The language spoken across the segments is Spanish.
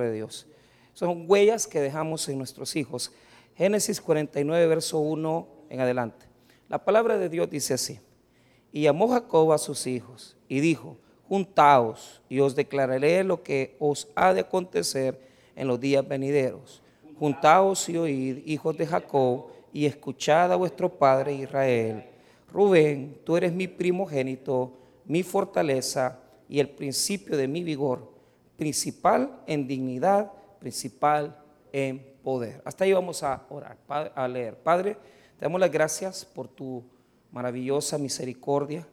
de Dios. Son huellas que dejamos en nuestros hijos. Génesis 49, verso 1 en adelante. La palabra de Dios dice así. Y llamó Jacob a sus hijos y dijo, juntaos y os declararé lo que os ha de acontecer en los días venideros. Juntaos y oíd, hijos de Jacob, y escuchad a vuestro padre Israel. Rubén, tú eres mi primogénito, mi fortaleza y el principio de mi vigor, principal en dignidad, principal en poder. Hasta ahí vamos a orar, a leer. Padre, te damos las gracias por tu maravillosa misericordia,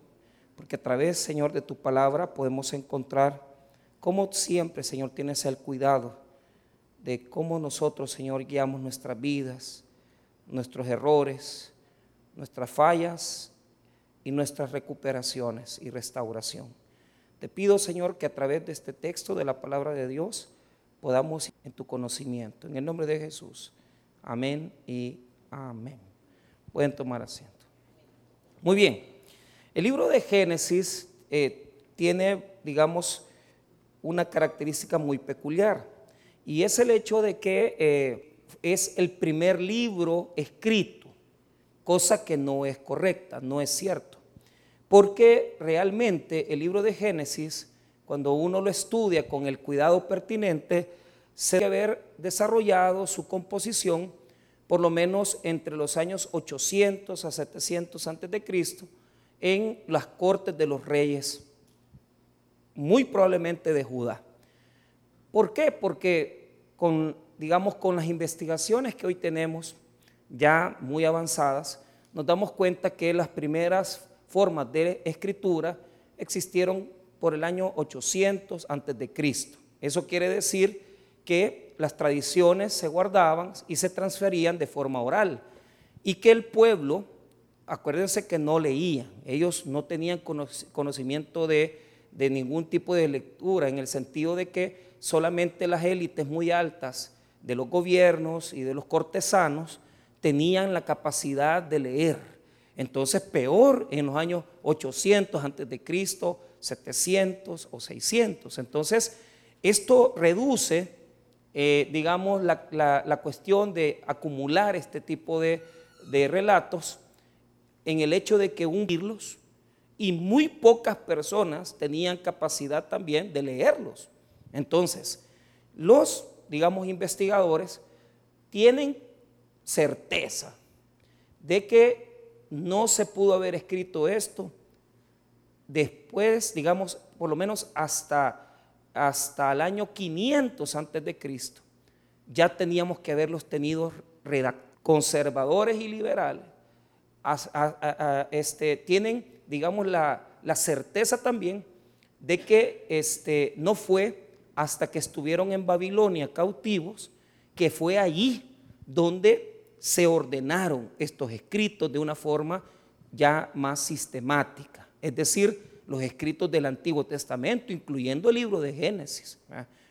porque a través, Señor, de tu palabra podemos encontrar cómo siempre, Señor, tienes el cuidado de cómo nosotros, Señor, guiamos nuestras vidas, nuestros errores, nuestras fallas y nuestras recuperaciones y restauración. Te pido, Señor, que a través de este texto de la palabra de Dios podamos en tu conocimiento. En el nombre de Jesús. Amén y amén. Pueden tomar asiento. Muy bien. El libro de Génesis eh, tiene, digamos, una característica muy peculiar y es el hecho de que eh, es el primer libro escrito, cosa que no es correcta, no es cierto. Porque realmente el libro de Génesis, cuando uno lo estudia con el cuidado pertinente, se debe haber desarrollado su composición por lo menos entre los años 800 a 700 antes de Cristo en las cortes de los reyes, muy probablemente de Judá. ¿Por qué? Porque con, digamos, con las investigaciones que hoy tenemos, ya muy avanzadas, nos damos cuenta que las primeras formas de escritura existieron por el año 800 antes de Cristo. Eso quiere decir que las tradiciones se guardaban y se transferían de forma oral. Y que el pueblo, acuérdense que no leían, ellos no tenían conocimiento de, de ningún tipo de lectura, en el sentido de que solamente las élites muy altas de los gobiernos y de los cortesanos tenían la capacidad de leer. Entonces, peor en los años 800 antes de Cristo, 700 o 600. Entonces, esto reduce eh, digamos, la, cuestión de acumular este tipo de, relatos en el hecho de que unirlos y muy pocas personas tenían capacidad también de leerlos. Entonces, los, digamos, investigadores tienen certeza de que no se pudo haber escrito esto después, digamos, por lo menos hasta hasta el año 500 antes de Cristo, ya teníamos que haberlos tenido conservadores y liberales. este, tienen, digamos, la, certeza también de que este, no fue hasta que estuvieron en Babilonia cautivos, que fue allí donde se ordenaron estos escritos de una forma ya más sistemática. Es decir, los escritos del Antiguo Testamento, incluyendo el libro de Génesis.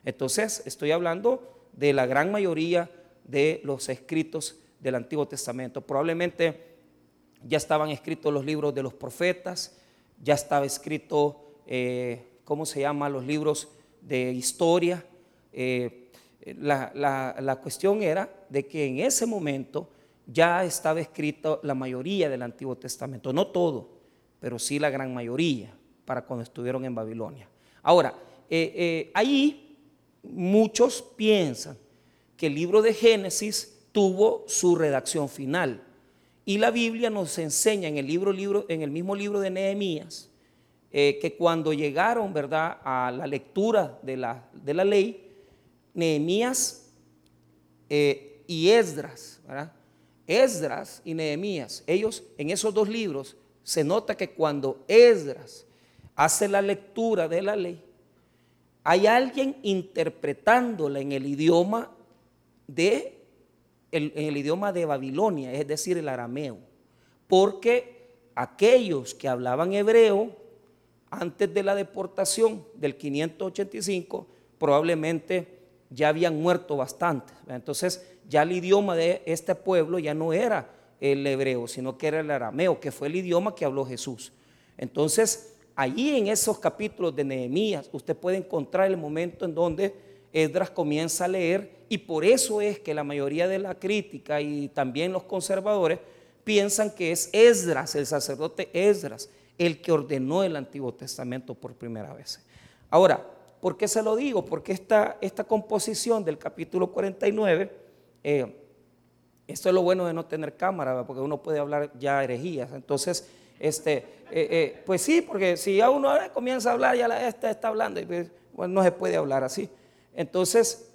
Entonces, estoy hablando de la gran mayoría de los escritos del Antiguo Testamento. Probablemente ya estaban escritos los libros de los profetas, ya estaba escrito, eh, ¿cómo se llama?, los libros de historia. Eh, la, la cuestión era de que en ese momento ya estaba escrito la mayoría del Antiguo Testamento, no todo, pero sí la gran mayoría para cuando estuvieron en Babilonia. Ahora, eh, eh, ahí muchos piensan que el libro de Génesis tuvo su redacción final. Y la Biblia nos enseña en el, libro, libro, en el mismo libro de Nehemías eh, que cuando llegaron ¿verdad? a la lectura de la, de la ley, Nehemías y Esdras, ¿verdad? Esdras y Nehemías, ellos en esos dos libros se nota que cuando Esdras hace la lectura de la ley, hay alguien interpretándola en el idioma de en el idioma de Babilonia, es decir, el arameo, porque aquellos que hablaban hebreo antes de la deportación del 585 probablemente ya habían muerto bastante. Entonces, ya el idioma de este pueblo ya no era el hebreo, sino que era el arameo, que fue el idioma que habló Jesús. Entonces, Allí en esos capítulos de Nehemías usted puede encontrar el momento en donde Esdras comienza a leer y por eso es que la mayoría de la crítica y también los conservadores piensan que es Esdras, el sacerdote Esdras, el que ordenó el Antiguo Testamento por primera vez. Ahora, ¿por qué se lo digo? Porque esta, esta composición del capítulo 49, eh, esto es lo bueno de no tener cámara, porque uno puede hablar ya herejías. Entonces, este, eh, eh, pues sí, porque si ya uno comienza a hablar, ya la esta está hablando, y pues, no se puede hablar así. Entonces,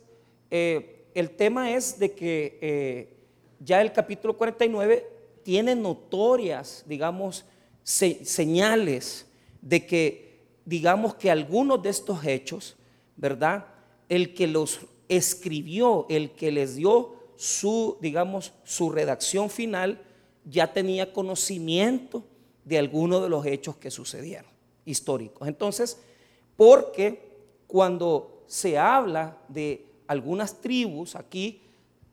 el tema es de que ya el capítulo 49 tiene notorias, digamos, señales de que, digamos que algunos de estos hechos, ¿verdad? El que los escribió, el que les dio su, digamos, su redacción final, ya tenía conocimiento de algunos de los hechos que sucedieron, históricos. Entonces, porque cuando se habla de algunas tribus aquí,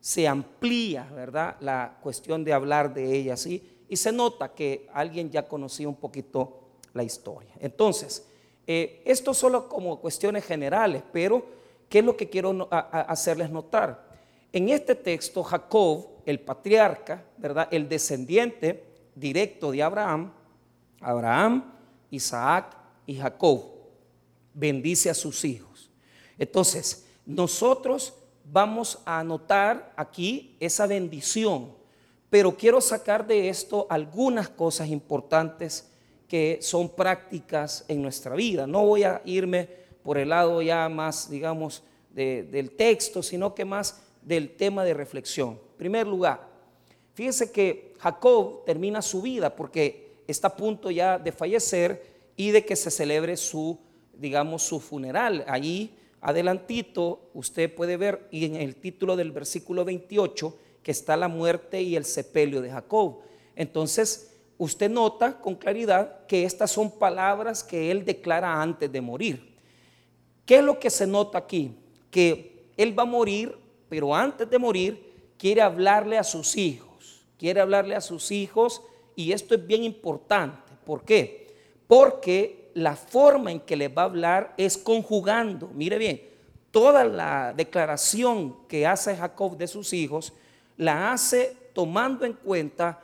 se amplía, ¿verdad? La cuestión de hablar de ellas, y se nota que alguien ya conocía un poquito la historia. Entonces, eh, esto solo como cuestiones generales, pero ¿qué es lo que quiero hacerles notar? En este texto, Jacob, el patriarca, ¿verdad? El descendiente directo de Abraham, Abraham, Isaac y Jacob, bendice a sus hijos. Entonces, nosotros vamos a notar aquí esa bendición pero quiero sacar de esto algunas cosas importantes que son prácticas en nuestra vida. No voy a irme por el lado ya más, digamos, del texto, sino que más del tema de reflexión. En primer lugar, fíjese que Jacob termina su vida porque está a punto ya de fallecer y de que se celebre su, digamos, su funeral. Allí, adelantito, usted puede ver, y en el título del versículo 28, que está la muerte y el sepelio de Jacob. Entonces, usted nota con claridad que estas son palabras que él declara antes de morir. ¿Qué es lo que se nota aquí? Que él va a morir, pero antes de morir quiere hablarle a sus hijos. Quiere hablarle a sus hijos y esto es bien importante. ¿Por qué? Porque la forma en que le va a hablar es conjugando. Mire bien, toda la declaración que hace Jacob de sus hijos la hace tomando en cuenta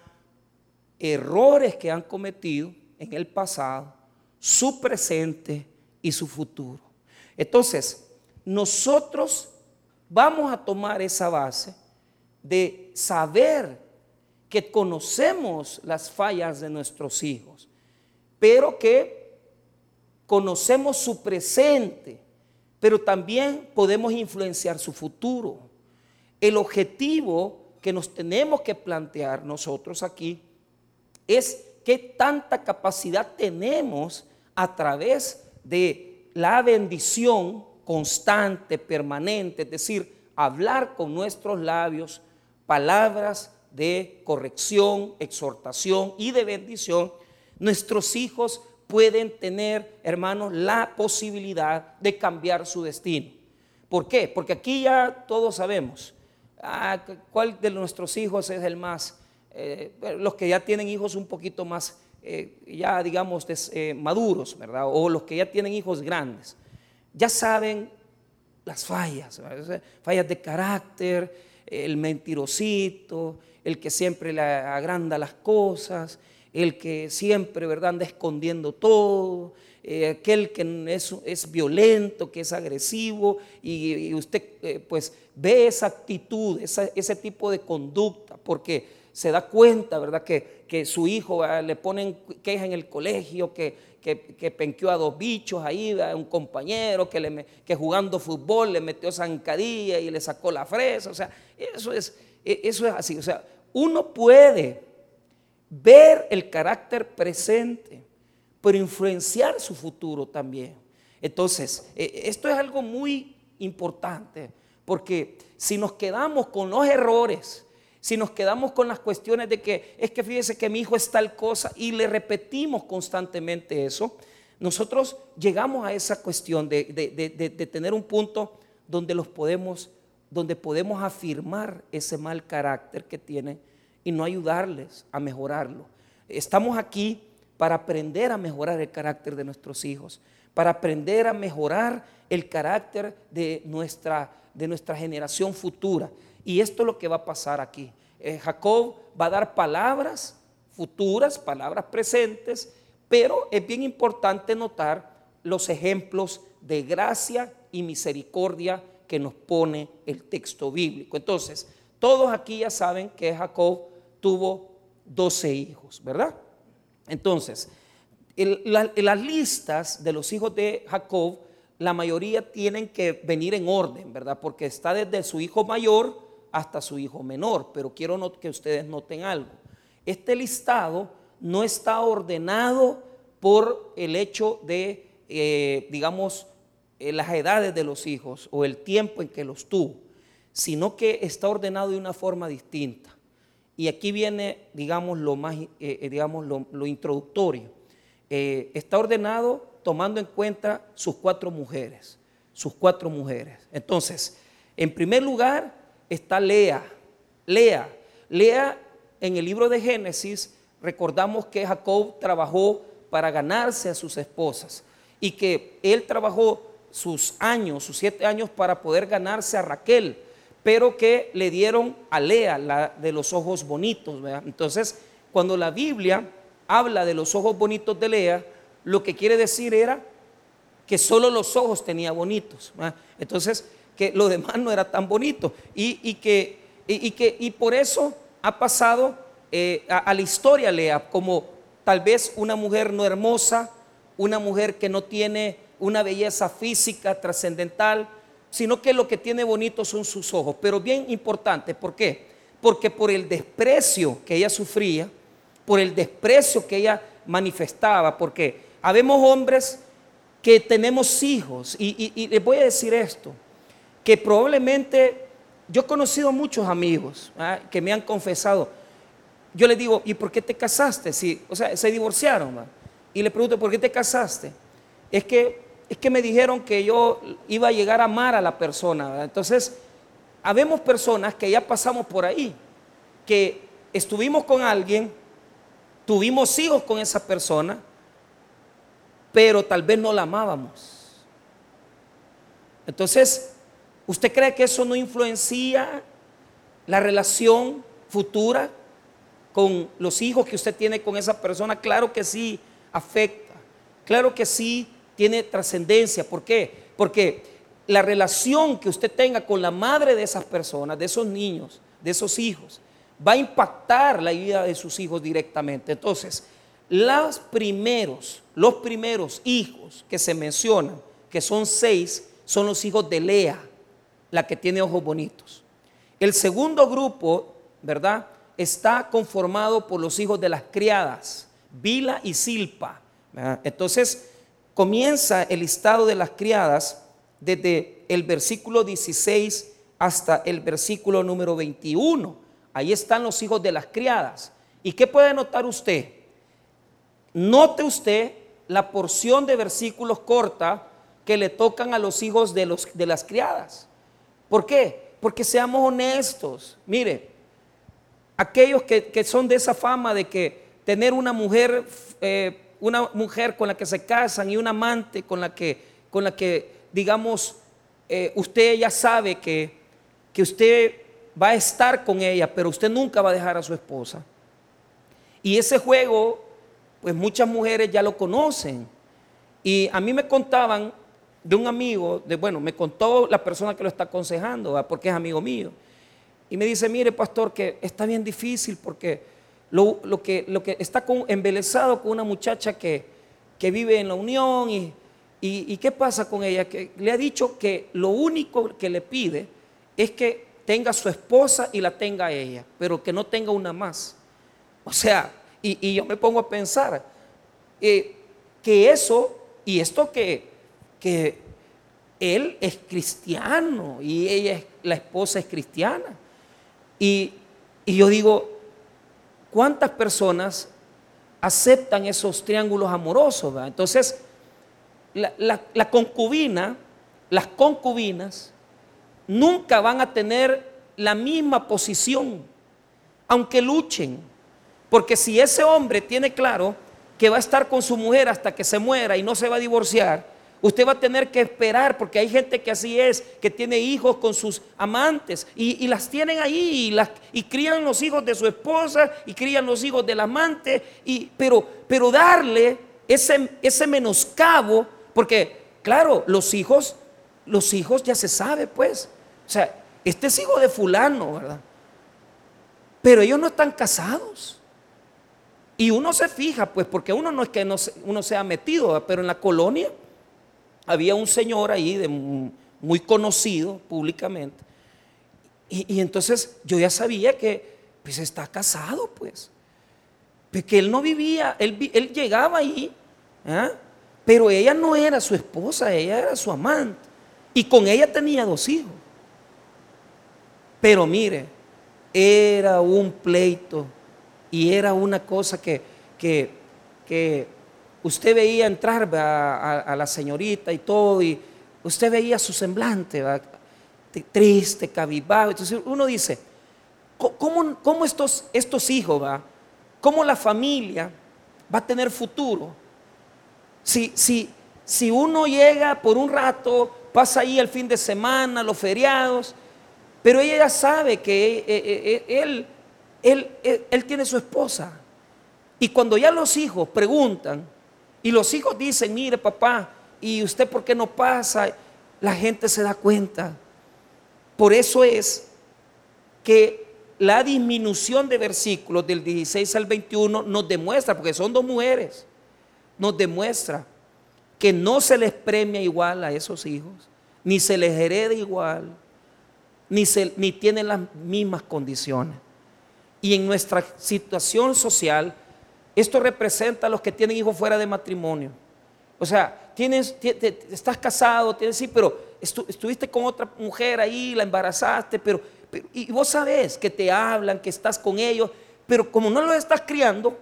errores que han cometido en el pasado, su presente y su futuro. Entonces, nosotros vamos a tomar esa base de saber que conocemos las fallas de nuestros hijos, pero que conocemos su presente, pero también podemos influenciar su futuro. El objetivo que nos tenemos que plantear nosotros aquí es qué tanta capacidad tenemos a través de la bendición constante, permanente, es decir, hablar con nuestros labios palabras de corrección, exhortación y de bendición, nuestros hijos pueden tener, hermanos, la posibilidad de cambiar su destino. ¿Por qué? Porque aquí ya todos sabemos, ah, ¿cuál de nuestros hijos es el más? Eh, los que ya tienen hijos un poquito más, eh, ya digamos, eh, maduros, ¿verdad? O los que ya tienen hijos grandes, ya saben las fallas, fallas de carácter, el mentirosito, el que siempre le agranda las cosas, el que siempre, ¿verdad?, anda escondiendo todo, aquel que es, es, violento, que es agresivo, y, usted, pues, ve esa actitud, ese tipo de conducta, porque se da cuenta, ¿verdad? Que, que su hijo le ponen queja en el colegio, que, que, penqueó a dos bichos ahí, a un compañero, que, le, que jugando fútbol le metió zancadilla y le sacó la fresa. O sea, eso es, e, eso es así. O sea, uno puede ver el carácter presente, pero influenciar su futuro también. Entonces, e, esto es algo muy importante. Porque si nos quedamos con los errores, si nos quedamos con las cuestiones de que es que fíjese que mi hijo es tal cosa y le repetimos constantemente eso, nosotros llegamos a esa cuestión de, tener un punto donde los podemos, donde podemos afirmar ese mal carácter que tienen y no ayudarles a mejorarlo. Estamos aquí para aprender a mejorar el carácter de nuestros hijos, para aprender a mejorar el carácter de nuestra, de nuestra generación futura. Y esto es lo que va a pasar aquí. Eh, Jacob va a dar palabras futuras, palabras presentes, pero es bien importante notar los ejemplos de gracia y misericordia que nos pone el texto bíblico. Entonces, todos aquí ya saben que Jacob tuvo 12 hijos, ¿verdad? Entonces, las listas de los hijos de Jacob, la mayoría tienen que venir en orden, ¿verdad? Porque está desde su hijo mayor hasta su hijo menor. Pero quiero que ustedes noten algo. Este listado no está ordenado por el hecho de, eh, digamos, eh, las edades de los hijos o el tiempo en que los tuvo, sino que está ordenado de una forma distinta. Y aquí viene, digamos, lo más, eh, digamos, lo introductorio. Eh, está ordenado tomando en cuenta sus cuatro mujeres, sus cuatro mujeres. Entonces, en primer lugar está Lea. Lea, Lea en el libro de Génesis recordamos que Jacob trabajó para ganarse a sus esposas y que él trabajó sus años, sus siete años para poder ganarse a Raquel, pero que le dieron a Lea, la de los ojos bonitos. Entonces, cuando la Biblia habla de los ojos bonitos de Lea, lo que quiere decir era que solo los ojos tenía bonitos. Entonces, que lo demás no era tan bonito. Y, que, y, que, y por eso ha pasado eh, a, la historia Lea como tal vez una mujer no hermosa, una mujer que no tiene una belleza física trascendental, sino que lo que tiene bonito son sus ojos. Pero bien importante, ¿por qué? Porque por el desprecio que ella sufría, por el desprecio que ella manifestaba, porque habemos hombres que tenemos hijos, y, les voy a decir esto, que probablemente yo he conocido muchos amigos ¿ah? que me han confesado, yo les digo, ¿y por qué te casaste? Si, o sea, se divorciaron, y le pregunto, ¿por qué te casaste? Es que, es que me dijeron que yo iba a llegar a amar a la persona, entonces, habemos personas que ya pasamos por ahí, que estuvimos con alguien, tuvimos hijos con esa persona, pero tal vez no la amábamos. Entonces, ¿usted cree que eso no influencia la relación futura con los hijos que usted tiene con esa persona? Claro que sí, afecta. Claro que sí, tiene trascendencia. ¿Por qué? Porque la relación que usted tenga con la madre de esas personas, de esos niños, de esos hijos, va a impactar la vida de sus hijos directamente. Entonces, los primeros, los primeros hijos que se mencionan, que son seis, son los hijos de Lea, la que tiene ojos bonitos. El segundo grupo, ¿verdad? Está conformado por los hijos de las criadas, Bila y Silpa. Entonces, comienza el listado de las criadas desde el versículo 16 hasta el versículo número 21 Ahí están los hijos de las criadas. ¿Y qué puede notar usted? Note usted la porción de versículos corta que le tocan a los hijos de, los, de las criadas. ¿Por qué? Porque seamos honestos. Mire, aquellos que, son de esa fama de que tener una mujer, eh, una mujer con la que se casan y un amante con la que, con la que digamos, eh, usted ya sabe que, que usted va a estar con ella, pero usted nunca va a dejar a su esposa. Y ese juego, pues muchas mujeres ya lo conocen. Y a mí me contaban de un amigo, de, bueno, me contó la persona que lo está aconsejando, porque es amigo mío. Y me dice, mire, pastor, que está bien difícil porque lo, que, lo que está con, embelesado con una muchacha que, que vive en la unión y, y, y, qué pasa con ella, que le ha dicho que lo único que le pide es que tenga su esposa y la tenga ella, pero que no tenga una más. O sea, y, yo me pongo a pensar eh, que eso, y esto que, que él es cristiano y ella es, la esposa es cristiana. Y, yo digo, ¿cuántas personas aceptan esos triángulos amorosos? Entonces, la concubina, las concubinas, nunca van a tener la misma posición, aunque luchen. Porque si ese hombre tiene claro que va a estar con su mujer hasta que se muera y no se va a divorciar, Usted va a tener que esperar, porque hay gente que así es, que tiene hijos con sus amantes y, las tienen ahí y, crían los hijos de su esposa y crían los hijos del amante, y, pero, pero darle ese, ese menoscabo, porque claro, los hijos, los hijos ya se sabe pues, o sea, este es hijo de fulano, ¿verdad? Pero ellos no están casados. Y uno se fija, pues, porque uno no es que no uno sea metido, pero en la colonia había un señor ahí de muy conocido públicamente. Y, entonces yo ya sabía que pues está casado, pues. Porque él no vivía, él, él llegaba ahí, ¿ah? pero ella no era su esposa, ella era su amante. Y con ella tenía dos hijos. Pero mire, era un pleito y era una cosa que, que, que usted veía entrar a, la señorita y todo, y usted veía su semblante, triste, cabizbajo. Entonces uno dice, ¿cómo, cómo estos, estos hijos, va? ¿Cómo la familia va a tener futuro? Si, si, si uno llega por un rato, pasa ahí el fin de semana, los feriados, pero ella ya sabe que eh, eh, eh, él, él, él tiene su esposa. Y cuando ya los hijos preguntan, y los hijos dicen, mire papá, ¿y usted por qué no pasa? La gente se da cuenta. Por eso es que la disminución de versículos del 16 al 21 nos demuestra, porque son dos mujeres, nos demuestra que no se les premia igual a esos hijos, ni se les hereda igual, ni, se, ni tienen las mismas condiciones. Y en nuestra situación social, esto representa a los que tienen hijos fuera de matrimonio. O sea, tienes, estás casado, tienes, sí, pero estuviste con otra mujer ahí, la embarazaste, pero, y vos sabés que te hablan, que estás con ellos, pero como no los estás criando,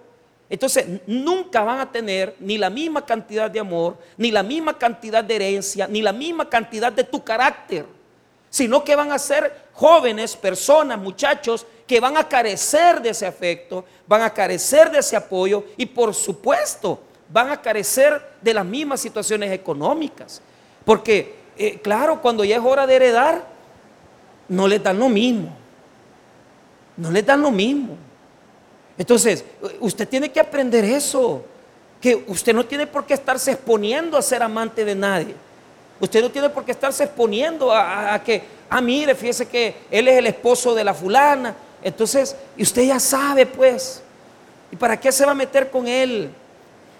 entonces nunca van a tener ni la misma cantidad de amor, ni la misma cantidad de herencia, ni la misma cantidad de tu carácter, sino que van a ser jóvenes, personas, muchachos que van a carecer de ese afecto, van a carecer de ese apoyo y por supuesto van a carecer de las mismas situaciones económicas. Porque, eh, claro, cuando ya es hora de heredar, no les dan lo mismo. No les dan lo mismo. Entonces, usted tiene que aprender eso, que usted no tiene por qué estarse exponiendo a ser amante de nadie. Usted no tiene por qué estarse exponiendo a, a que, ah, mire, fíjese que él es el esposo de la fulana, entonces, y usted ya sabe, pues, ¿y para qué se va a meter con él?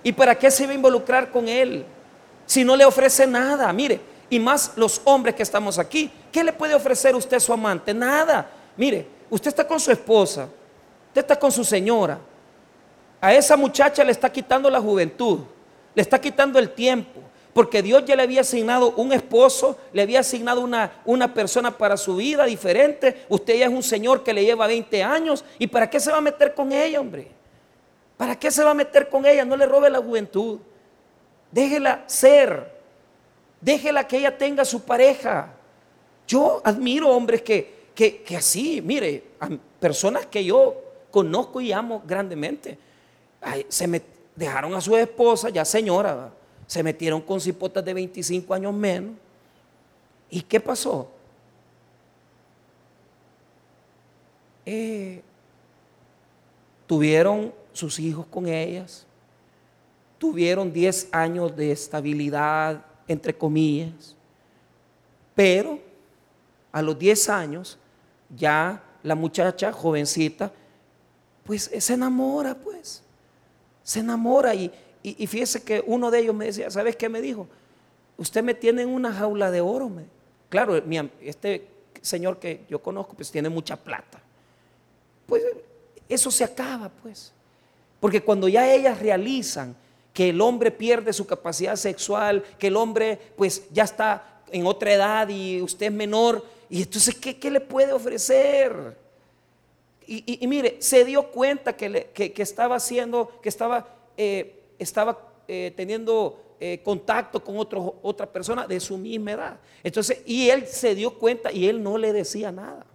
¿Y para qué se va a involucrar con él? Si no le ofrece nada, mire, y más los hombres que estamos aquí, ¿qué le puede ofrecer usted a su amante? Nada. Mire, usted está con su esposa, usted está con su señora. A esa muchacha le está quitando la juventud, le está quitando el tiempo, porque Dios ya le había asignado un esposo, le había asignado una, una persona para su vida diferente. Usted ya es un señor que le lleva 20 años. ¿Y para qué se va a meter con ella, hombre? ¿Para qué se va a meter con ella? No le robe la juventud. Déjela ser. Déjela que ella tenga su pareja. Yo admiro hombres que, que, así, mire, personas que yo conozco y amo grandemente. se me dejaron a su esposa, ya señora, se metieron con cipotas de 25 años menos. ¿Y qué pasó? Eh, tuvieron sus hijos con ellas, tuvieron 10 años de estabilidad, entre comillas, pero a los 10 años ya la muchacha jovencita, pues se enamora, pues, se enamora y, y, fíjese que uno de ellos me decía, ¿sabes qué me dijo? Usted me tiene en una jaula de oro. Me. Claro, este señor que yo conozco, pues tiene mucha plata. Pues eso se acaba, pues. Porque cuando ya ellas realizan que el hombre pierde su capacidad sexual, que el hombre pues ya está en otra edad y usted es menor, y entonces, ¿qué, qué le puede ofrecer? Y, mire, se dio cuenta que, que, estaba haciendo, que estaba eh, estaba eh, teniendo eh, contacto con otro, otra persona de su misma edad. Entonces, y él se dio cuenta y él no le decía nada.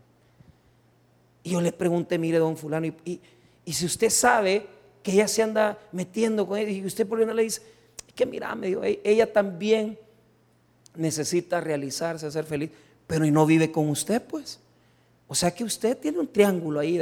Y yo le pregunté, mire, don fulano, y, si usted sabe que ella se anda metiendo con él, y usted por qué no le dice, que mira, me dijo, e-, ella también necesita realizarse, ser feliz, pero y no vive con usted, pues. O sea que usted tiene un triángulo ahí.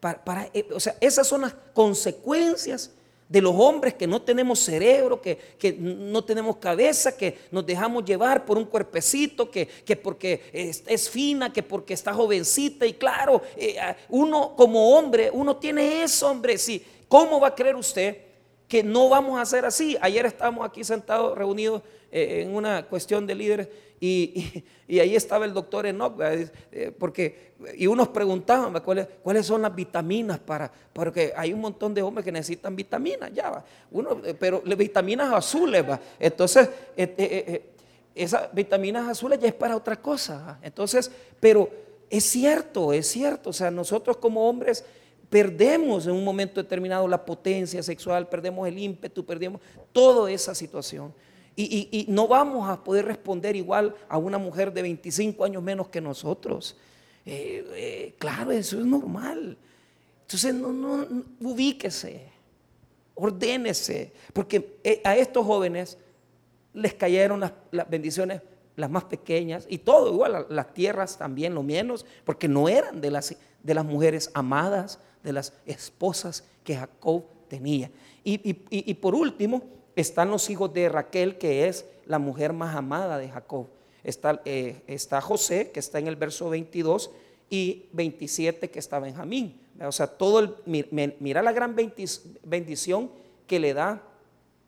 Para, eh, o sea, esas son las consecuencias de los hombres que no tenemos cerebro, que, no tenemos cabeza, que nos dejamos llevar por un cuerpecito, que, porque es, fina, que porque está jovencita. Y claro, eh, uno como hombre, uno tiene eso, hombre. Sí, ¿Cómo va a creer usted que no vamos a hacer así? Ayer estábamos aquí sentados, reunidos eh, en una cuestión de líderes. Y, ahí estaba el doctor Enoch, eh, porque, y unos preguntaban ¿cuáles, son las vitaminas para, porque hay un montón de hombres que necesitan vitaminas, ya va, uno, eh, pero vitaminas azules, va. entonces, esas vitaminas azules ya es para otra cosa, entonces, pero es cierto, es cierto, o sea, nosotros como hombres perdemos en un momento determinado la potencia sexual, perdemos el ímpetu, perdemos toda esa situación. Y, no vamos a poder responder igual a una mujer de 25 años menos que nosotros. Eh, eh, claro, eso es normal. Entonces, no, no, ubíquese, ordénese, porque eh, a estos jóvenes les cayeron las, bendiciones las más pequeñas y todo, igual las tierras también, lo menos, porque no eran de las, de las mujeres amadas, de las esposas que Jacob tenía. y por último, están los hijos de Raquel, que es la mujer más amada de Jacob. Está, eh, está José, que está en el verso 22, y 27, que está Benjamín. O sea, todo el, mira la gran bendición que le da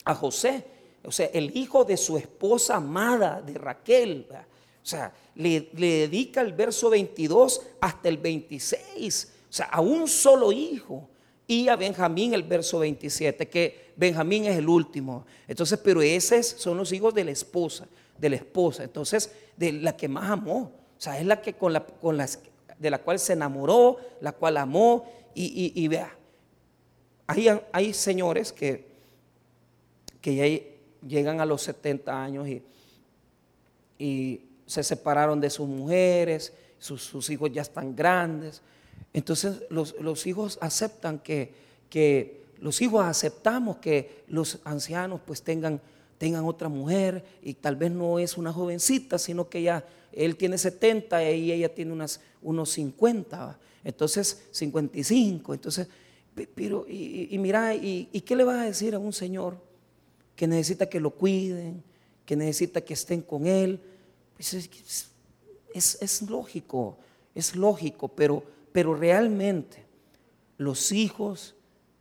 a José. O sea, el hijo de su esposa amada, de Raquel. O sea, le, le dedica el verso 22 hasta el 26. O sea, a un solo hijo y a Benjamín el verso 27, que Benjamín es el último. Entonces, pero esos son los hijos de la esposa, de la esposa. Entonces, de la que más amó. O sea, es la que con la, con las, de la cual se enamoró, la cual amó. Y, vea, hay, hay señores que, que ya llegan a los 70 años y, y se separaron de sus mujeres, sus hijos ya están grandes entonces los, hijos aceptan que, que, los hijos aceptamos que los ancianos pues tengan, tengan otra mujer y tal vez no es una jovencita, sino que ya él tiene 70 y ella tiene unas, unos 50, entonces 55, entonces, pero y, mira, y, qué le vas a decir a un señor que necesita que lo cuiden, que necesita que estén con él? Pues es, es lógico, es lógico, pero pero realmente los hijos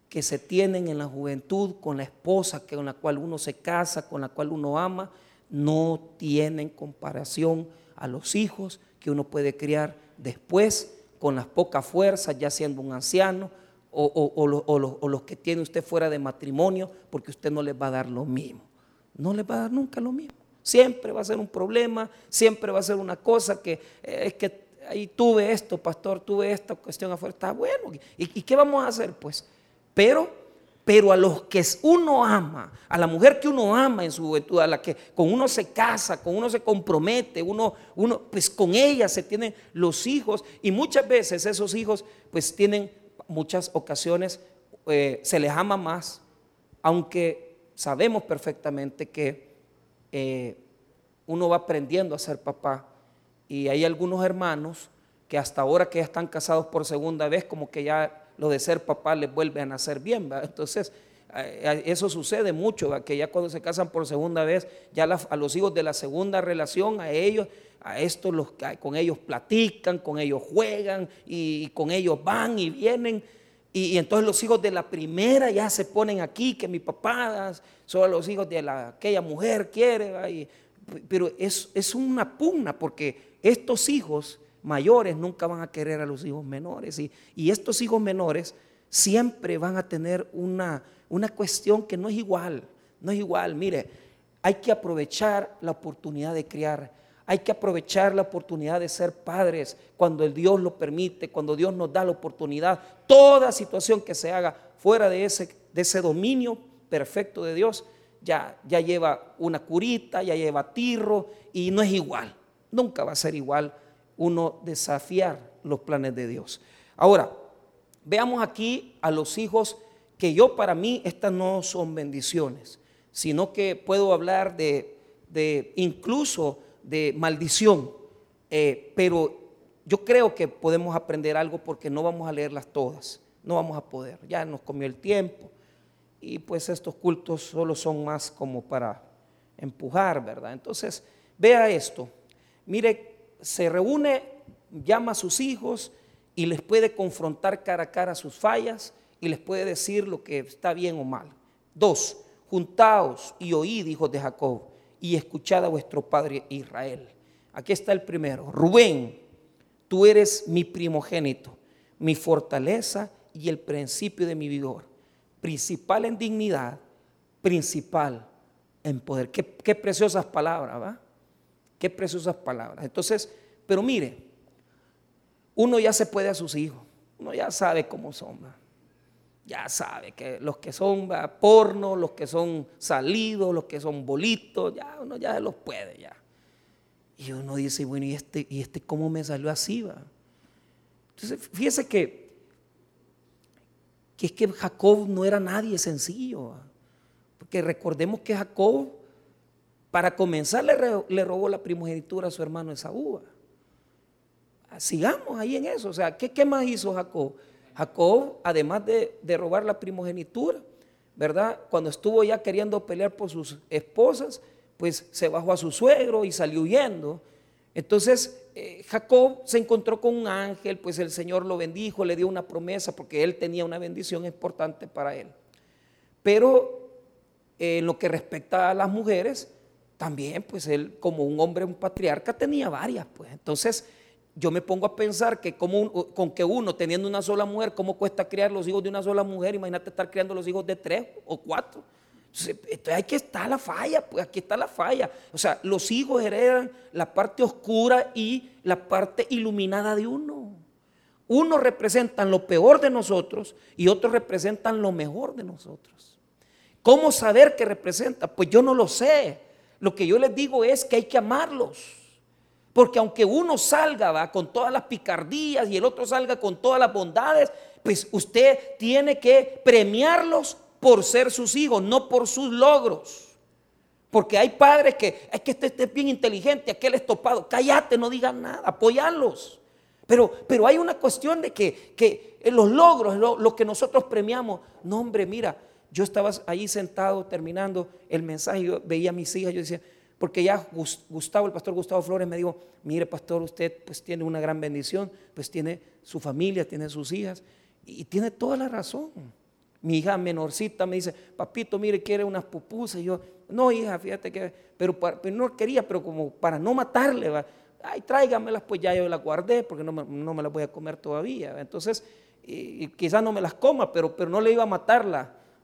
que se tienen en la juventud con la esposa con la cual uno se casa, con la cual uno ama, no tienen comparación a los hijos que uno puede criar después con las pocas fuerzas, ya siendo un anciano, o, los que tiene usted fuera de matrimonio, porque usted no les va a dar lo mismo. No les va a dar nunca lo mismo. Siempre va a ser un problema, siempre va a ser una cosa que eh, es que ahí tuve esto, pastor, tuve esta cuestión afuera, está bueno. ¿Y, qué vamos a hacer? Pues, pero, pero a los que uno ama, a la mujer que uno ama en su juventud, a la que con uno se casa, con uno se compromete, uno, uno, pues con ella se tienen los hijos y muchas veces esos hijos, pues tienen muchas ocasiones, eh, se les ama más, aunque sabemos perfectamente que eh, uno va aprendiendo a ser papá y hay algunos hermanos que hasta ahora que ya están casados por segunda vez, como que ya lo de ser papá les vuelve a nacer bien. Entonces, eso sucede mucho, que ya cuando se casan por segunda vez, ya a los hijos de la segunda relación, a ellos, a estos los, con ellos platican, con ellos juegan y, con ellos van y vienen. Y, entonces los hijos de la primera ya se ponen aquí, que mi papá son los hijos de la, aquella mujer quiere, pero es, es una pugna porque estos hijos mayores nunca van a querer a los hijos menores y, estos hijos menores siempre van a tener una, una cuestión que no es igual, no es igual. Mire, hay que aprovechar la oportunidad de criar, hay que aprovechar la oportunidad de ser padres cuando el Dios lo permite, cuando Dios nos da la oportunidad. Toda situación que se haga fuera de ese, de ese dominio perfecto de Dios ya, ya lleva una curita, ya lleva tirro y no es igual. Nunca va a ser igual uno desafiar los planes de Dios. Ahora, veamos aquí a los hijos que yo para mí estas no son bendiciones, sino que puedo hablar de, de incluso de maldición. Eh, pero yo creo que podemos aprender algo porque no vamos a leerlas todas, no vamos a poder, ya nos comió el tiempo y pues estos cultos solo son más como para empujar, ¿verdad? Entonces, vea esto, mire, se reúne, llama a sus hijos y les puede confrontar cara a cara sus fallas y les puede decir lo que está bien o mal. Dos, juntaos y oíd, hijos de Jacob, y escuchad a vuestro padre Israel. Aquí está el primero. Rubén, tú eres mi primogénito, mi fortaleza y el principio de mi vigor. Principal en dignidad, principal en poder. Qué, preciosas palabras, ¿va? Qué preciosas palabras. Entonces, pero mire, uno ya se puede a sus hijos, uno ya sabe cómo son, ya sabe que los que son porno, los que son salidos, los que son bolitos, ya uno ya los puede ya. Y uno dice, bueno, ¿y este, y este cómo me salió así? Va? Entonces, fíjese que, que es que Jacob no era nadie sencillo. Porque recordemos que Jacob, para comenzar, le, robó la primogenitura a su hermano Esaú. Sigamos ahí en eso. O sea, ¿qué, más hizo Jacob? Jacob, además de, robar la primogenitura, ¿verdad? Cuando estuvo ya queriendo pelear por sus esposas, pues se bajó a su suegro y salió huyendo. Entonces eh, Jacob se encontró con un ángel, pues el Señor lo bendijo, le dio una promesa porque él tenía una bendición importante para él. Pero en lo que respecta a las mujeres, también pues él como un hombre, un patriarca, tenía varias, pues. Entonces yo me pongo a pensar que como con que uno teniendo una sola mujer, ¿cómo cuesta criar los hijos de una sola mujer? Imagínate estar criando los hijos de tres o cuatro. Entonces, aquí está la falla, pues aquí está la falla. O sea, los hijos heredan la parte oscura y la parte iluminada de uno. Unos representan lo peor de nosotros y otros representan lo mejor de nosotros. ¿Cómo saber qué representa? Pues yo no lo sé. Lo que yo les digo es que hay que amarlos. Porque aunque uno salga con todas las picardías y el otro salga con todas las bondades, pues usted tiene que premiarlos por ser sus hijos, no por sus logros. Porque hay padres que, es que este, este, es bien inteligente, aquel es topado. Cállate, no digan nada, apoyarlos. Pero, pero hay una cuestión de que, que los logros, lo, que nosotros premiamos, no hombre, mira, yo estaba ahí sentado terminando el mensaje, yo veía a mis hijas, yo decía, porque ya Gustavo, el pastor Gustavo Flores me dijo, mire pastor, usted pues tiene una gran bendición, pues tiene su familia, tiene sus hijas y tiene toda la razón. Mi hija menorcita me dice, papito, mire, quiere unas pupusas. Y yo, no, hija, fíjate que, pero, no quería, pero como para no matarle, va, ay, tráigamelas, pues ya yo las guardé porque no me, las voy a comer todavía. Entonces, quizás no me las coma, pero, pero no le iba a matar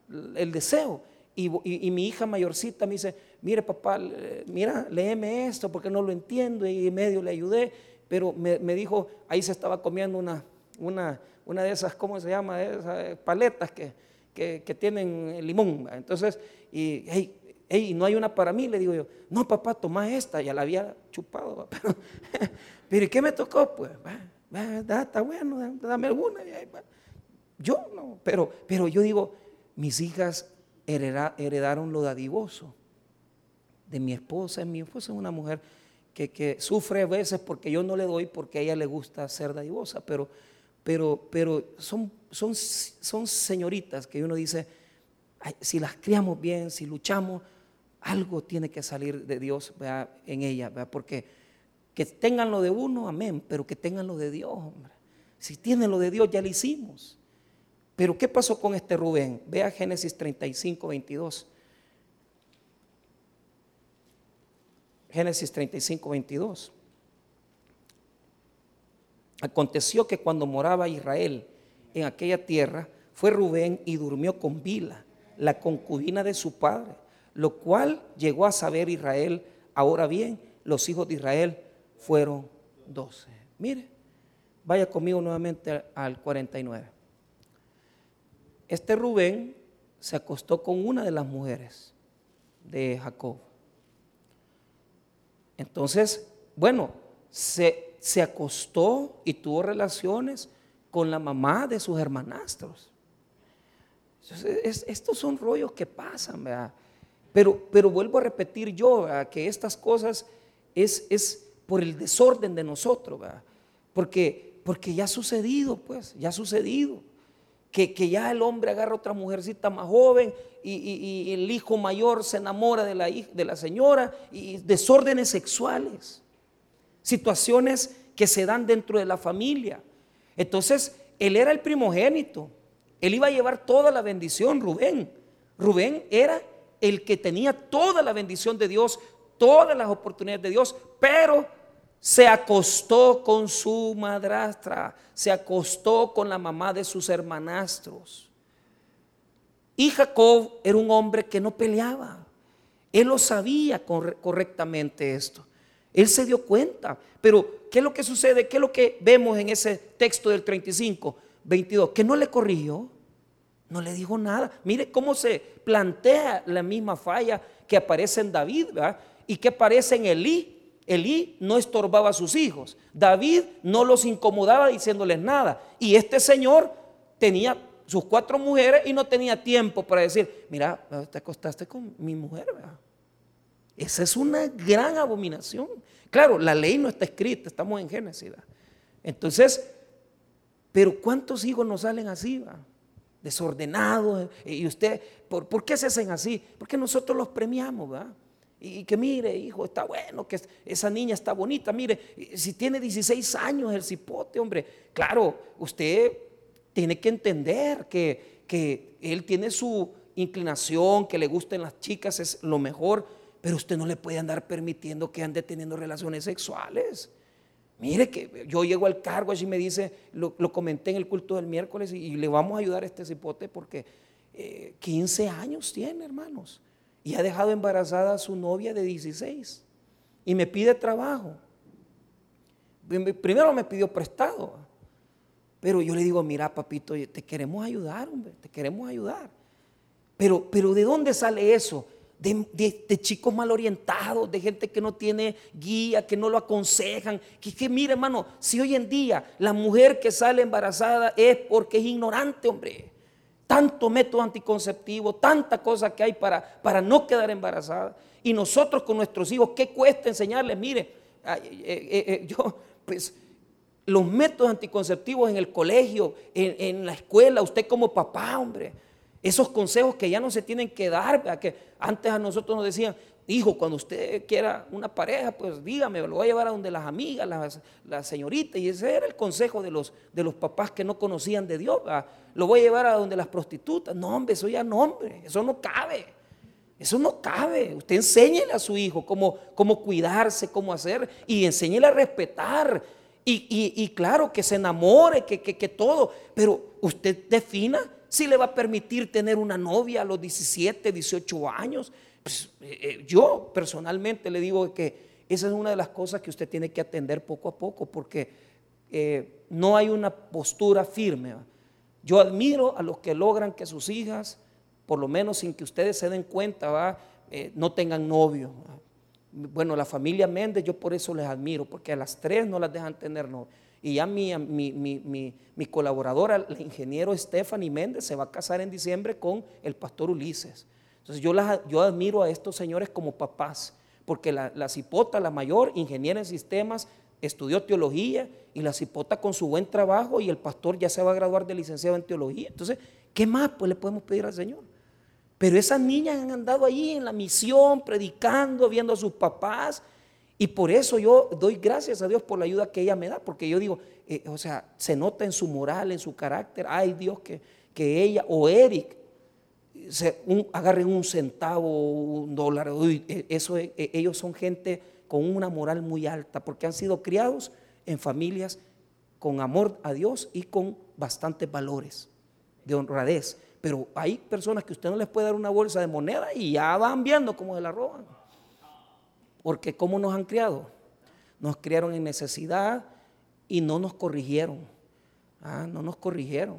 el deseo. Y, mi hija mayorcita me dice, mire papá, mira, léeme esto porque no lo entiendo y medio le ayudé, pero me, dijo, ahí se estaba comiendo una, una, una de esas, ¿cómo se llama? Esas paletas que, que, tienen limón. Entonces, y hey, no hay una para mí, le digo yo, no papá, toma esta, ya la había chupado, pero, pero ¿qué me tocó? Pues, está bueno, dame alguna. Yo no, pero, pero yo digo, mis hijas heredaron lo dadivoso de mi esposa. Mi esposa es una mujer que, sufre a veces porque yo no le doy, porque a ella le gusta ser dadivosa, pero, son, señoritas que uno dice, si las criamos bien, si luchamos, algo tiene que salir de Dios en ella, porque que tengan lo de uno, amén, pero que tengan lo de Dios, hombre. Si tienen lo de Dios, ya lo hicimos. Pero ¿qué pasó con este Rubén? Vea Génesis 35, 22. Génesis 35, 22. Aconteció que cuando moraba Israel en aquella tierra, fue Rubén y durmió con Bila, la concubina de su padre, lo cual llegó a saber Israel. Ahora bien, los hijos de Israel fueron doce. Mire, vaya conmigo nuevamente al 49 este Rubén se acostó con una de las mujeres de Jacob. Entonces, bueno, se, acostó y tuvo relaciones con la mamá de sus hermanastros. estos son rollos que pasan, ¿verdad? Pero, pero vuelvo a repetir yo que estas cosas es, es por el desorden de nosotros, porque, porque ya ha sucedido, pues, ya ha sucedido. Que, ya el hombre agarra otra mujercita más joven y, y, el hijo mayor se enamora de la, de la señora y desórdenes sexuales, situaciones que se dan dentro de la familia. Entonces, él era el primogénito, él iba a llevar toda la bendición, Rubén. Rubén era el que tenía toda la bendición de Dios, todas las oportunidades de Dios, pero se acostó con su madrastra, se acostó con la mamá de sus hermanastros. Y Jacob era un hombre que no peleaba. Él lo sabía correctamente esto. Él se dio cuenta. Pero, ¿qué es lo que sucede? ¿Qué es lo que vemos en ese texto del 35, 22? Que no le corrigió. No le dijo nada. Mire cómo se plantea la misma falla que aparece en David ¿verdad? y que aparece en Elí. Elí no estorbaba a sus hijos. David no los incomodaba diciéndoles nada. Y este señor tenía sus cuatro mujeres y no tenía tiempo para decir, mira, te acostaste con mi mujer. ¿verdad? Esa es una gran abominación. Claro, la ley no está escrita, estamos en Génesis. Entonces, pero ¿cuántos hijos nos salen así? ¿verdad? desordenados. Y usted, ¿por, ¿por, qué se hacen así? Porque nosotros los premiamos, ¿verdad? Y que mire, hijo, está bueno, que esa niña está bonita. Mire, si tiene 16 años el cipote, hombre, claro, usted tiene que entender que, que él tiene su inclinación, que le gusten las chicas, es lo mejor, pero usted no le puede andar permitiendo que ande teniendo relaciones sexuales. Mire que yo llego al cargo y me dice, lo, comenté en el culto del miércoles y, le vamos a ayudar a este cipote porque 15 eh, años tiene, hermanos. Y ha dejado embarazada a su novia de 16. Y me pide trabajo. Primero me pidió prestado. Pero yo le digo, mira papito, te queremos ayudar, hombre, te queremos ayudar. Pero, pero ¿de dónde sale eso? de, chicos mal orientados, de gente que no tiene guía, que no lo aconsejan. Que, que mire, hermano, si hoy en día la mujer que sale embarazada es porque es ignorante, hombre. Tanto método anticonceptivo, tanta cosa que hay para, para no quedar embarazada. Y nosotros con nuestros hijos, ¿qué cuesta enseñarles? Mire, eh, eh, eh, yo, pues, los métodos anticonceptivos en el colegio, en, en la escuela, usted como papá, hombre esos consejos que ya no se tienen que dar, que antes a nosotros nos decían, hijo, cuando usted quiera una pareja, pues dígame, lo voy a llevar a donde las amigas, las, las señoritas, y ese era el consejo de los, de los papás que no conocían de Dios, lo voy a llevar a donde las prostitutas, no hombre, eso ya no hombre, eso no cabe, eso no cabe, usted enséñele a su hijo cómo, cómo cuidarse, cómo hacer, y enséñele a respetar, y, y, claro, que se enamore, que, que, que todo, pero usted defina si le va a permitir tener una novia a los 17, 18 años. Pues, eh, eh, yo personalmente le digo que esa es una de las cosas que usted tiene que atender poco a poco porque eh, no hay una postura firme. Yo admiro a los que logran que sus hijas, por lo menos sin que ustedes se den cuenta, no tengan novio. Bueno, la familia Méndez, yo por eso les admiro, porque a las tres no las dejan tener novio. Y ya mi, mi, colaboradora, el ingeniero Stephanie Méndez, se va a casar en diciembre con el pastor Ulises. Entonces yo, yo admiro a estos señores como papás, porque la, la cipota, la mayor, ingeniera en sistemas, estudió teología y la cipota con su buen trabajo y el pastor ya se va a graduar de licenciado en teología. Entonces, ¿qué más pues le podemos pedir al Señor? Pero esas niñas han andado allí en la misión, predicando, viendo a sus papás, y por eso yo doy gracias a Dios por la ayuda que ella me da, porque yo digo, eh, o sea, se nota en su moral, en su carácter, ay Dios que, que ella o Eric agarren un centavo, un dólar, e, eso, e, e, ellos son gente con una moral muy alta, porque han sido criados en familias con amor a Dios y con bastantes valores de honradez. Pero hay personas que usted no les puede dar una bolsa de moneda y ya van viendo cómo se la roban. Porque ¿cómo nos han criado? Nos criaron en necesidad y no nos corrigieron. Ah, no nos corrigieron.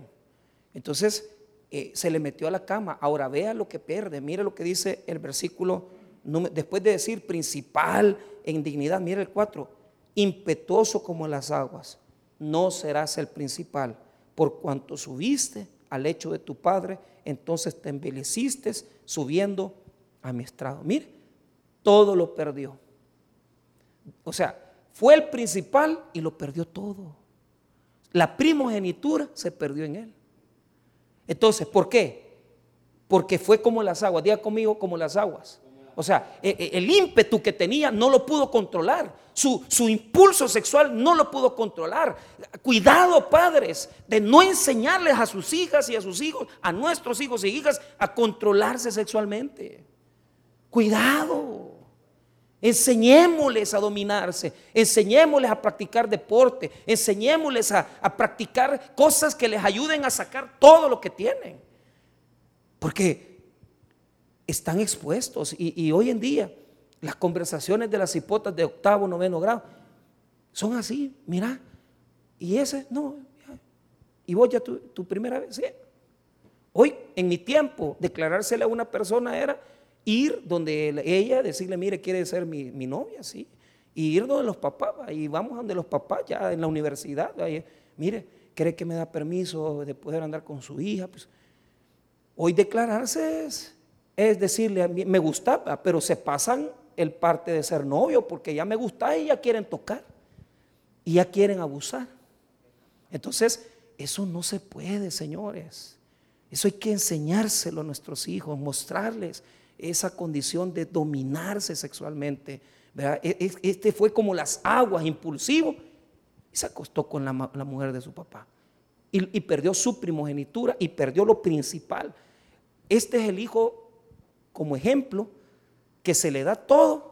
Entonces eh, se le metió a la cama. Ahora vea lo que pierde. Mire lo que dice el versículo, después de decir principal en dignidad, mire el 4, impetuoso como las aguas, no serás el principal, por cuanto subiste al lecho de tu padre, entonces te embeleciste subiendo a mi estrado. Mire, todo lo perdió. O sea, fue el principal y lo perdió todo. La primogenitura se perdió en él. Entonces, ¿por qué? Porque fue como las aguas. Diga conmigo como las aguas. O sea, e, e, el ímpetu que tenía no lo pudo controlar. Su, su, impulso sexual no lo pudo controlar. Cuidado, padres, de no enseñarles a sus hijas y a sus hijos, a nuestros hijos y hijas, a controlarse sexualmente. Cuidado. Enseñémosles a dominarse, enseñémosles a practicar deporte, enseñémosles a, practicar cosas que les ayuden a sacar todo lo que tienen. Porque están expuestos y, hoy en día las conversaciones de las hipotas de octavo, noveno grado son así, mira, y ese, no, y vos ya tu, primera vez, Hoy, en mi tiempo, declarársele a una persona era ir donde ella, decirle, mire, quiere ser mi, novia, sí. Y ir donde los papás, y vamos donde los papás ya en la universidad. mire, ¿cree que me da permiso de poder andar con su hija? Pues, hoy declararse es, es decirle, a mí, me gustaba, pero se pasan el parte de ser novio porque ya me gusta y ya quieren tocar y ya quieren abusar. Entonces, eso no se puede, señores. Eso hay que enseñárselo a nuestros hijos, mostrarles esa condición de dominarse sexualmente. E, e, este fue como las aguas, impulsivo, y se acostó con la, mujer de su papá. Y, perdió su primogenitura y perdió lo principal. Este es el hijo como ejemplo que se le da todos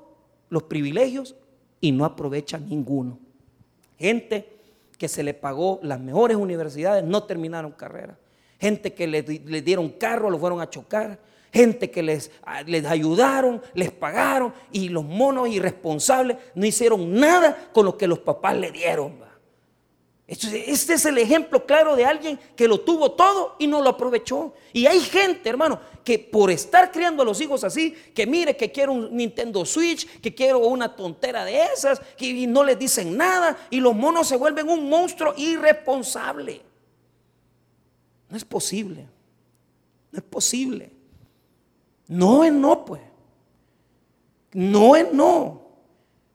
los privilegios y no aprovecha ninguno. Gente que se le pagó las mejores universidades no terminaron carrera. Gente que le dieron carro, lo fueron a chocar gente que les, ah, les ayudaron, les pagaron y los monos irresponsables no hicieron nada con lo que los papás le dieron. Este es el ejemplo claro de alguien que lo tuvo todo y no lo aprovechó. Y hay gente, hermano, que por estar criando a los hijos así, que mire que quiero un Nintendo Switch, que quiero una tontera de esas, que no les dicen nada y los monos se vuelven un monstruo irresponsable. No es posible. No es posible. No es no, pues. No es no.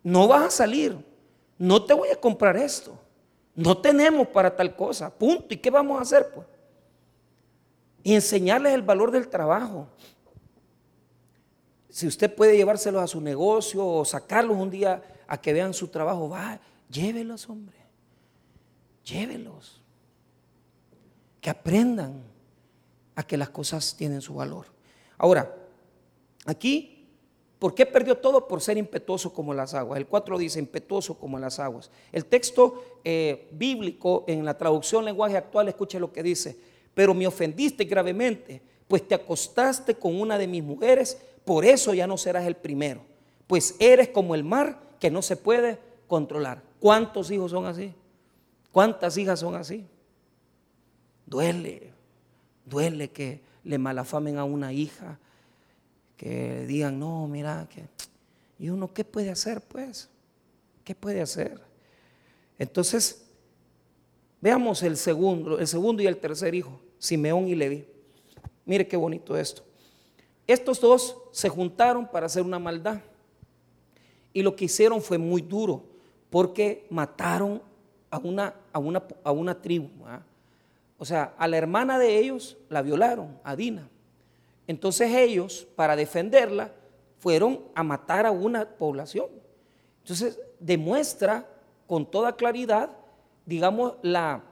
No vas a salir. No te voy a comprar esto. No tenemos para tal cosa. Punto. ¿Y qué vamos a hacer, pues? Y enseñarles el valor del trabajo. Si usted puede llevárselos a su negocio o sacarlos un día a que vean su trabajo, va, llévelos, hombre. Llévelos. Que aprendan a que las cosas tienen su valor. Ahora, Aquí, ¿por qué perdió todo? Por ser impetuoso como las aguas. El 4 dice impetuoso como las aguas. El texto eh, bíblico en la traducción lenguaje actual, escuche lo que dice. Pero me ofendiste gravemente, pues te acostaste con una de mis mujeres, por eso ya no serás el primero. Pues eres como el mar que no se puede controlar. ¿Cuántos hijos son así? ¿Cuántas hijas son así? Duele, duele que le malafamen a una hija, que digan, no, mira, que... Y uno, ¿qué puede hacer pues? ¿Qué puede hacer? Entonces, veamos el segundo, el segundo y el tercer hijo, Simeón y Leví. Mire qué bonito esto. Estos dos se juntaron para hacer una maldad. Y lo que hicieron fue muy duro, porque mataron a una, a una, a una tribu. O sea, a la hermana de ellos la violaron, a Dina. Entonces ellos, para defenderla, fueron a matar a una población. Entonces demuestra con toda claridad, digamos, la,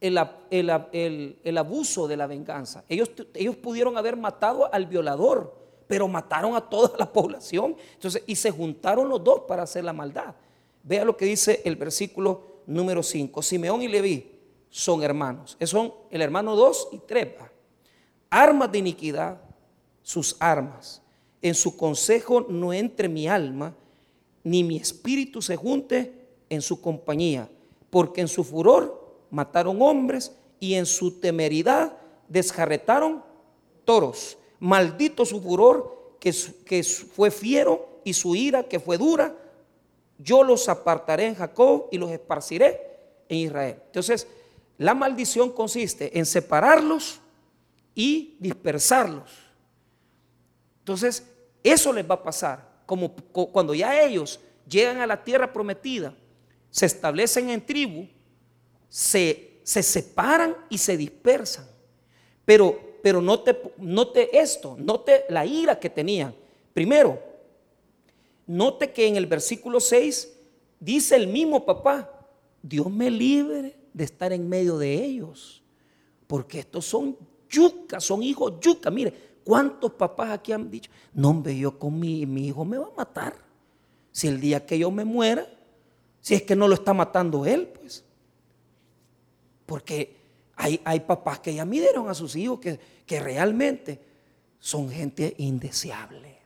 el, abuso de la venganza. Ellos, ellos pudieron haber matado al violador, pero mataron a toda la población. Entonces, y se juntaron los dos para hacer la maldad. Vea lo que dice el versículo número 5. Simeón y Leví son hermanos. Son el hermano 2 y 3. Armas de iniquidad sus armas. En su consejo no entre mi alma, ni mi espíritu se junte en su compañía, porque en su furor mataron hombres y en su temeridad desjarretaron toros. Maldito su furor que, que fue fiero y su ira que fue dura. Yo los apartaré en Jacob y los esparciré en Israel. Entonces, la maldición consiste en separarlos y dispersarlos. Entonces, eso les va a pasar. Como cuando ya ellos llegan a la tierra prometida, se establecen en tribu, se, se separan y se dispersan. Pero, pero note, note esto, note la ira que tenían. Primero, note que en el versículo 6 dice el mismo papá, Dios me libre de estar en medio de ellos, porque estos son yucas, son hijos yucas. Mire, ¿cuántos papás aquí han dicho, no, hombre, yo con mi, mi hijo me va a matar? Si el día que yo me muera, si es que no lo está matando él, pues. Porque hay, hay papás que ya midieron a sus hijos que, que realmente son gente indeseable.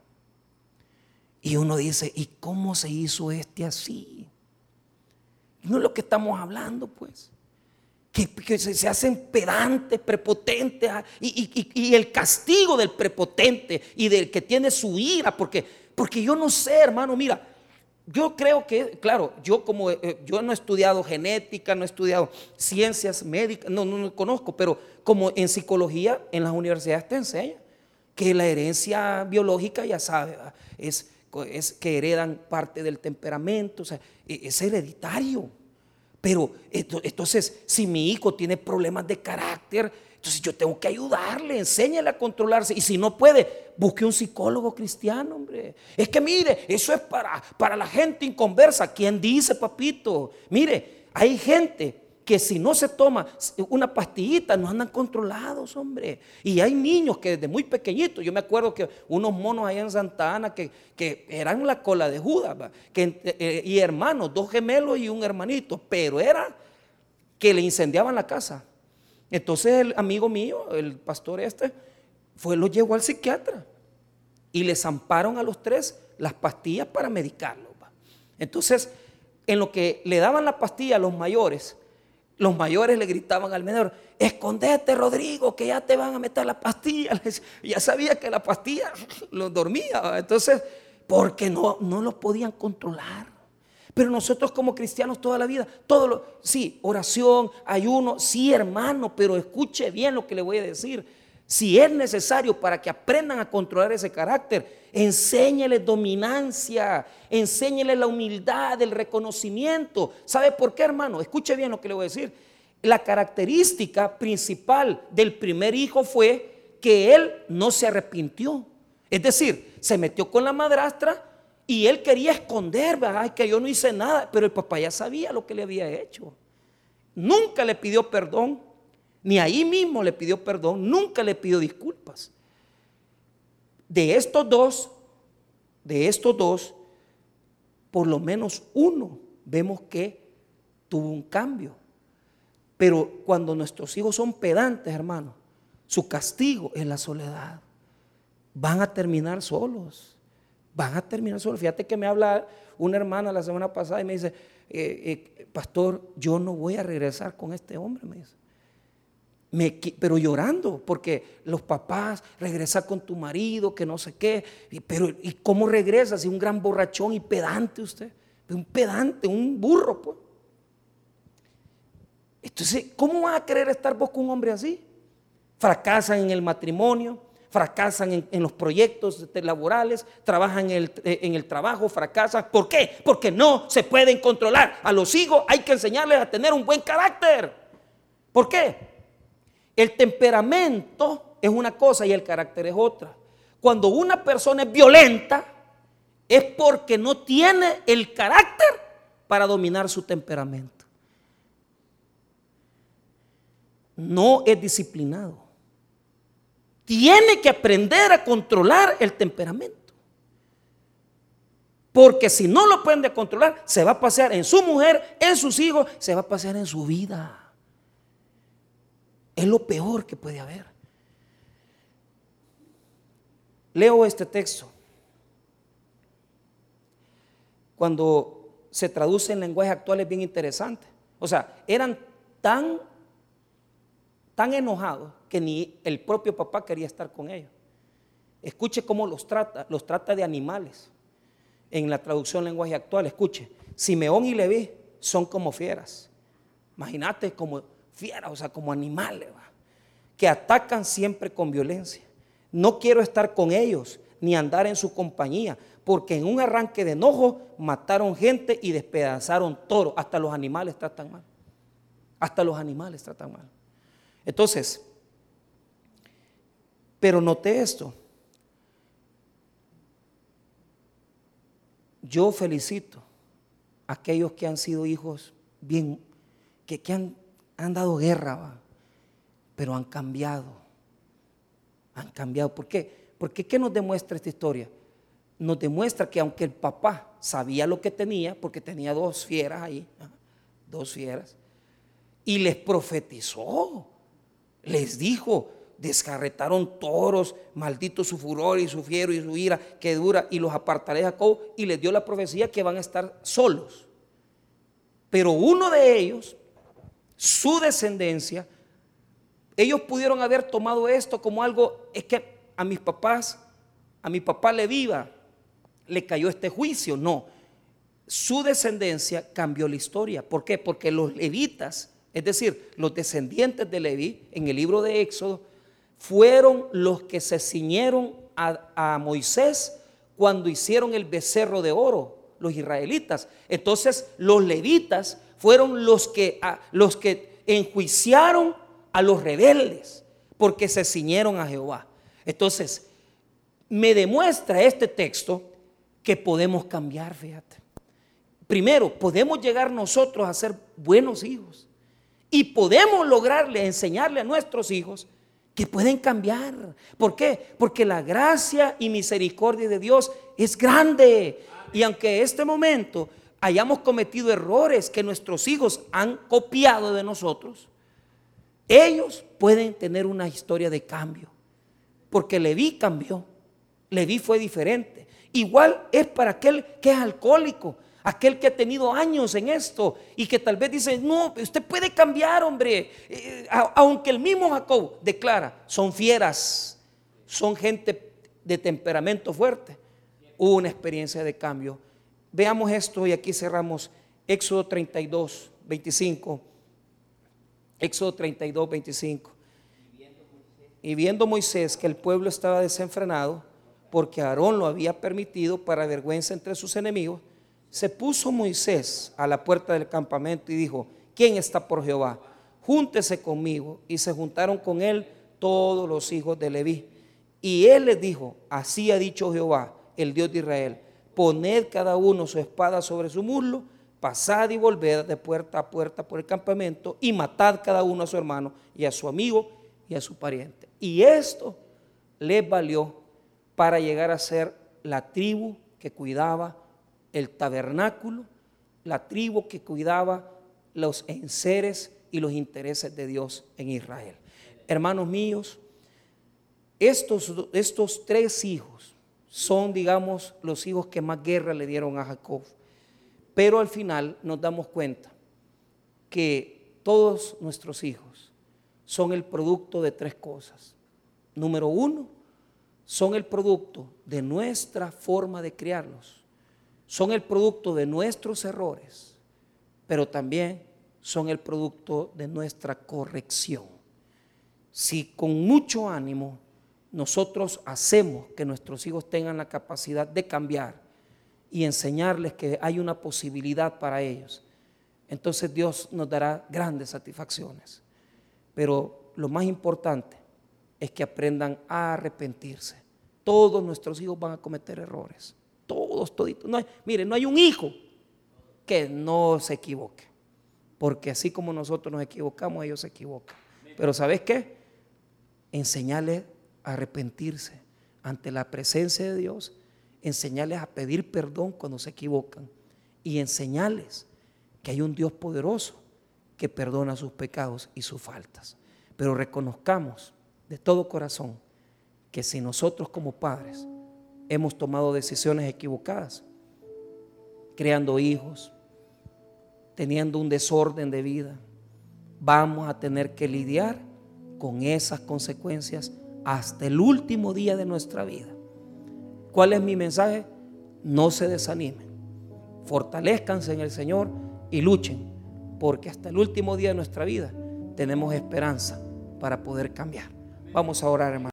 Y uno dice, ¿y cómo se hizo este así? No es lo que estamos hablando, pues. Que, se, hacen pedantes, prepotentes, ah, y, el castigo del prepotente y del que tiene su ira, porque, porque yo no sé, hermano, mira, yo creo que, claro, yo como eh, yo no he estudiado genética, no he estudiado ciencias médicas, no, no, no conozco, pero como en psicología en las universidades te enseñan que la herencia biológica, ya sabes, es, es que heredan parte del temperamento, o sea, e, es hereditario. Pero entonces, si mi hijo tiene problemas de carácter, entonces yo tengo que ayudarle, enséñale a controlarse. Y si no puede, busque un psicólogo cristiano, hombre. Es que mire, eso es para, para la gente inconversa. ¿Quién dice, papito? Mire, hay gente que si no se toma una pastillita no andan controlados, hombre. Y hay niños que desde muy pequeñitos, yo me acuerdo que unos monos allá en Santa Ana que, eran la cola de Judas, que, eh, y hermanos, dos gemelos y un hermanito, pero era que le incendiaban la casa. Entonces el amigo mío, el pastor este, fue, lo llevó al psiquiatra y les amparon a los tres las pastillas para medicarlo. Entonces, en lo que le daban la pastilla a los mayores, los mayores le gritaban al menor, escondete Rodrigo, que ya te van a meter la pastilla. Ya sabía que la pastilla lo dormía. Entonces, porque no, no lo podían controlar. Pero nosotros como cristianos toda la vida, todo lo, sí, oración, ayuno, sí hermano, pero escuche bien lo que le voy a decir. Si es necesario para que aprendan a controlar ese carácter, enséñeles dominancia, enséñeles la humildad, el reconocimiento. ¿Sabe por qué, hermano? Escuche bien lo que le voy a decir. La característica principal del primer hijo fue que él no se arrepintió. Es decir, se metió con la madrastra y él quería esconder, Ay, que yo no hice nada, pero el papá ya sabía lo que le había hecho. Nunca le pidió perdón, ni ahí mismo le pidió perdón, nunca le pidió disculpas. De estos dos, de estos dos, por lo menos uno vemos que tuvo un cambio. Pero cuando nuestros hijos son pedantes, hermano, su castigo es la soledad. Van a terminar solos. Van a terminar solos. Fíjate que me habla una hermana la semana pasada y me dice, eh, eh, pastor, yo no voy a regresar con este hombre, me dice pero llorando, porque los papás, regresa con tu marido, que no sé qué, pero ¿y cómo regresa si un gran borrachón y pedante usted? Un pedante, un burro, pues. Entonces, ¿cómo vas a querer estar vos con un hombre así? Fracasan en el matrimonio, fracasan en, los proyectos laborales, trabajan en el, en el trabajo, fracasan. ¿Por qué? Porque no se pueden controlar. A los hijos hay que enseñarles a tener un buen carácter. ¿Por qué? El temperamento es una cosa y el carácter es otra. Cuando una persona es violenta, es porque no tiene el carácter para dominar su temperamento. No es disciplinado. Tiene que aprender a controlar el temperamento. Porque si no lo aprende a controlar, se va a pasear en su mujer, en sus hijos, se va a pasear en su vida. Es lo peor que puede haber. Leo este texto. Cuando se traduce en lenguaje actual es bien interesante. O sea, eran tan, tan enojados que ni el propio papá quería estar con ellos. Escuche cómo los trata, los trata de animales. En la traducción lenguaje actual, escuche, Simeón y Leví son como fieras. Imagínate como fieras, o sea, como animales, que atacan siempre con violencia. No quiero estar con ellos, ni andar en su compañía, porque en un arranque de enojo mataron gente y despedazaron toro. Hasta los animales tratan mal. Hasta los animales tratan mal. Entonces, pero noté esto. Yo felicito a aquellos que han sido hijos bien, que, han, han, dado guerra, pero han cambiado. Han cambiado. ¿Por qué? Porque ¿qué nos demuestra esta historia? Nos demuestra que aunque el papá sabía lo que tenía, porque tenía dos fieras ahí, dos fieras, y les profetizó, les dijo, descarretaron toros, maldito su furor y su fiero y su ira que dura, y los apartaré a Jacob, y les dio la profecía que van a estar solos. Pero uno de ellos, su descendencia, ellos pudieron haber tomado esto como algo, es que a mis papás, a mi papá le viva, le cayó este juicio. No, su descendencia cambió la historia. ¿Por qué? Porque los levitas, es decir, los descendientes de Leví, en el libro de Éxodo, fueron los que se ciñeron a, Moisés cuando hicieron el becerro de oro, los israelitas. Entonces los levitas fueron los que, los que enjuiciaron a los rebeldes porque se ciñeron a Jehová. Entonces, me demuestra este texto que podemos cambiar, fíjate. Primero, podemos llegar nosotros a ser buenos hijos y podemos lograrle, enseñarle a nuestros hijos que pueden cambiar. ¿Por qué? Porque la gracia y misericordia de Dios es grande. Y aunque este momento hayamos cometido errores que nuestros hijos han copiado de nosotros, ellos pueden tener una historia de cambio. Porque Leví cambió. Leví fue diferente. Igual es para aquel que es alcohólico aquel que ha tenido años en esto y que tal vez dice, no, usted puede cambiar, hombre. Eh, aunque el mismo Jacob declara, son fieras, son gente de temperamento fuerte. Hubo una experiencia de cambio. Veamos esto y aquí cerramos Éxodo 32, 25. Éxodo 32, 25. Y viendo Moisés que el pueblo estaba desenfrenado, porque Aarón lo había permitido para vergüenza entre sus enemigos, se puso Moisés a la puerta del campamento y dijo, ¿quién está por Jehová? Júntese conmigo. Y se juntaron con él todos los hijos de Leví. Y él les dijo, así ha dicho Jehová, el Dios de Israel, poned cada uno su espada sobre su muslo, pasad y volved de puerta a puerta por el campamento y matad cada uno a su hermano y a su amigo y a su pariente. Y esto les valió para llegar a ser la tribu que cuidaba el tabernáculo, la tribu que cuidaba los enseres y los intereses de Dios en Israel. Hermanos míos, estos, estos tres hijos son, digamos, los hijos que más guerra le dieron a Jacob. Pero al final nos damos cuenta que todos nuestros hijos son el producto de tres cosas. Número uno, son el producto de nuestra forma de criarlos son el producto de nuestros errores, pero también son el producto de nuestra corrección. Si con mucho ánimo nosotros hacemos que nuestros hijos tengan la capacidad de cambiar y enseñarles que hay una posibilidad para ellos, entonces Dios nos dará grandes satisfacciones. Pero lo más importante es que aprendan a arrepentirse. Todos nuestros hijos van a cometer errores todos, toditos. No mire, no hay un hijo que no se equivoque. Porque así como nosotros nos equivocamos, ellos se equivocan. Pero ¿sabes qué? Enseñarles arrepentirse ante la presencia de Dios, enseñarles a pedir perdón cuando se equivocan y enseñarles que hay un Dios poderoso que perdona sus pecados y sus faltas. Pero reconozcamos de todo corazón que si nosotros como padres hemos tomado decisiones equivocadas, creando hijos, teniendo un desorden de vida. Vamos a tener que lidiar con esas consecuencias hasta el último día de nuestra vida. ¿Cuál es mi mensaje? No se desanimen, fortalezcanse en el Señor y luchen, porque hasta el último día de nuestra vida tenemos esperanza para poder cambiar. Vamos a orar, hermano.